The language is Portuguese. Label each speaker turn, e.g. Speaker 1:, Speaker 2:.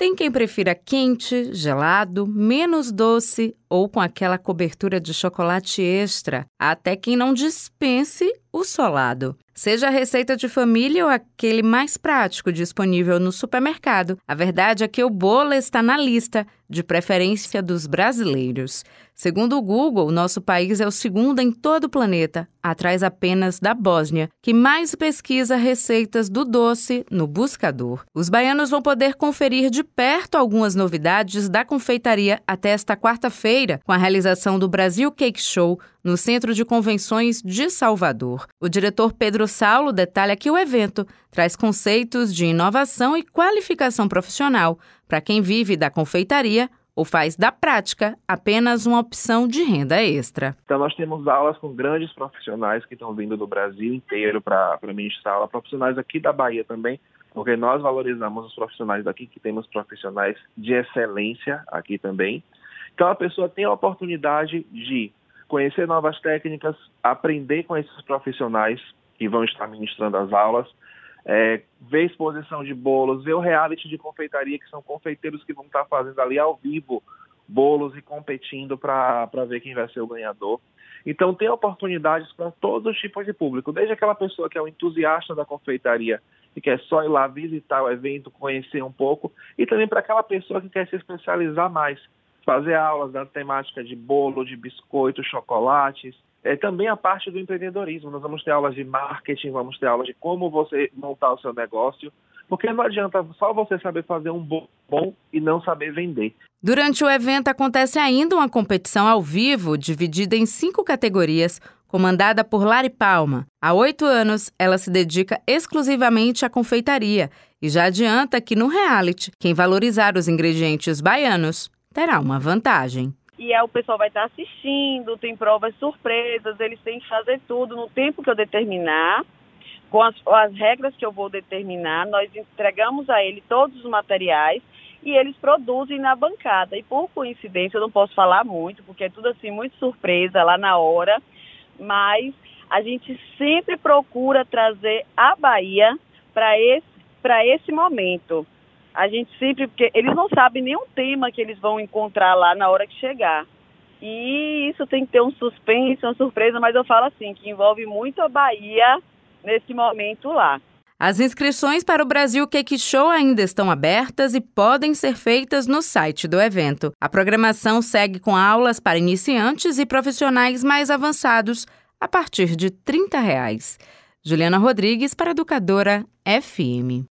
Speaker 1: Tem quem prefira quente, gelado, menos doce ou com aquela cobertura de chocolate extra, até quem não dispense o solado. Seja a receita de família ou aquele mais prático disponível no supermercado, a verdade é que o bolo está na lista, de preferência dos brasileiros. Segundo o Google, nosso país é o segundo em todo o planeta, atrás apenas da Bósnia, que mais pesquisa receitas do doce no buscador. Os baianos vão poder conferir de perto algumas novidades da confeitaria até esta quarta-feira, com a realização do Brasil Cake Show no Centro de Convenções de Salvador. O diretor Pedro Saulo detalha que o evento traz conceitos de inovação e qualificação profissional para quem vive da confeitaria ou faz da prática apenas uma opção de renda extra.
Speaker 2: Então, nós temos aulas com grandes profissionais que estão vindo do Brasil inteiro para ministrar aula, profissionais aqui da Bahia também, porque nós valorizamos os profissionais daqui, que temos profissionais de excelência aqui também. Então, a pessoa tem a oportunidade de conhecer novas técnicas, aprender com esses profissionais que vão estar ministrando as aulas, é, ver exposição de bolos, ver o reality de confeitaria, que são confeiteiros que vão estar fazendo ali ao vivo bolos e competindo para ver quem vai ser o ganhador. Então tem oportunidades para todos os tipos de público, desde aquela pessoa que é um entusiasta da confeitaria e quer só ir lá visitar o evento, conhecer um pouco, e também para aquela pessoa que quer se especializar mais, fazer aulas da temática de bolo, de biscoito, chocolates, é, também a parte do empreendedorismo. Nós vamos ter aulas de marketing, vamos ter aulas de como você montar o seu negócio, porque não adianta só você saber fazer um bom, bom e não saber vender.
Speaker 1: Durante o evento acontece ainda uma competição ao vivo, dividida em cinco categorias, comandada por Lari Palma. Há oito anos, ela se dedica exclusivamente à confeitaria e já adianta que no reality, quem valorizar os ingredientes baianos terá uma vantagem
Speaker 3: e é, o pessoal vai estar assistindo, tem provas surpresas, eles têm que fazer tudo no tempo que eu determinar, com as, as regras que eu vou determinar, nós entregamos a ele todos os materiais e eles produzem na bancada. E por coincidência, eu não posso falar muito, porque é tudo assim muito surpresa lá na hora, mas a gente sempre procura trazer a Bahia para esse, esse momento. A gente sempre, porque eles não sabem nenhum tema que eles vão encontrar lá na hora que chegar. E isso tem que ter um suspense, uma surpresa, mas eu falo assim, que envolve muito a Bahia nesse momento lá.
Speaker 1: As inscrições para o Brasil Cake Show ainda estão abertas e podem ser feitas no site do evento. A programação segue com aulas para iniciantes e profissionais mais avançados a partir de 30 reais. Juliana Rodrigues para Educadora FM.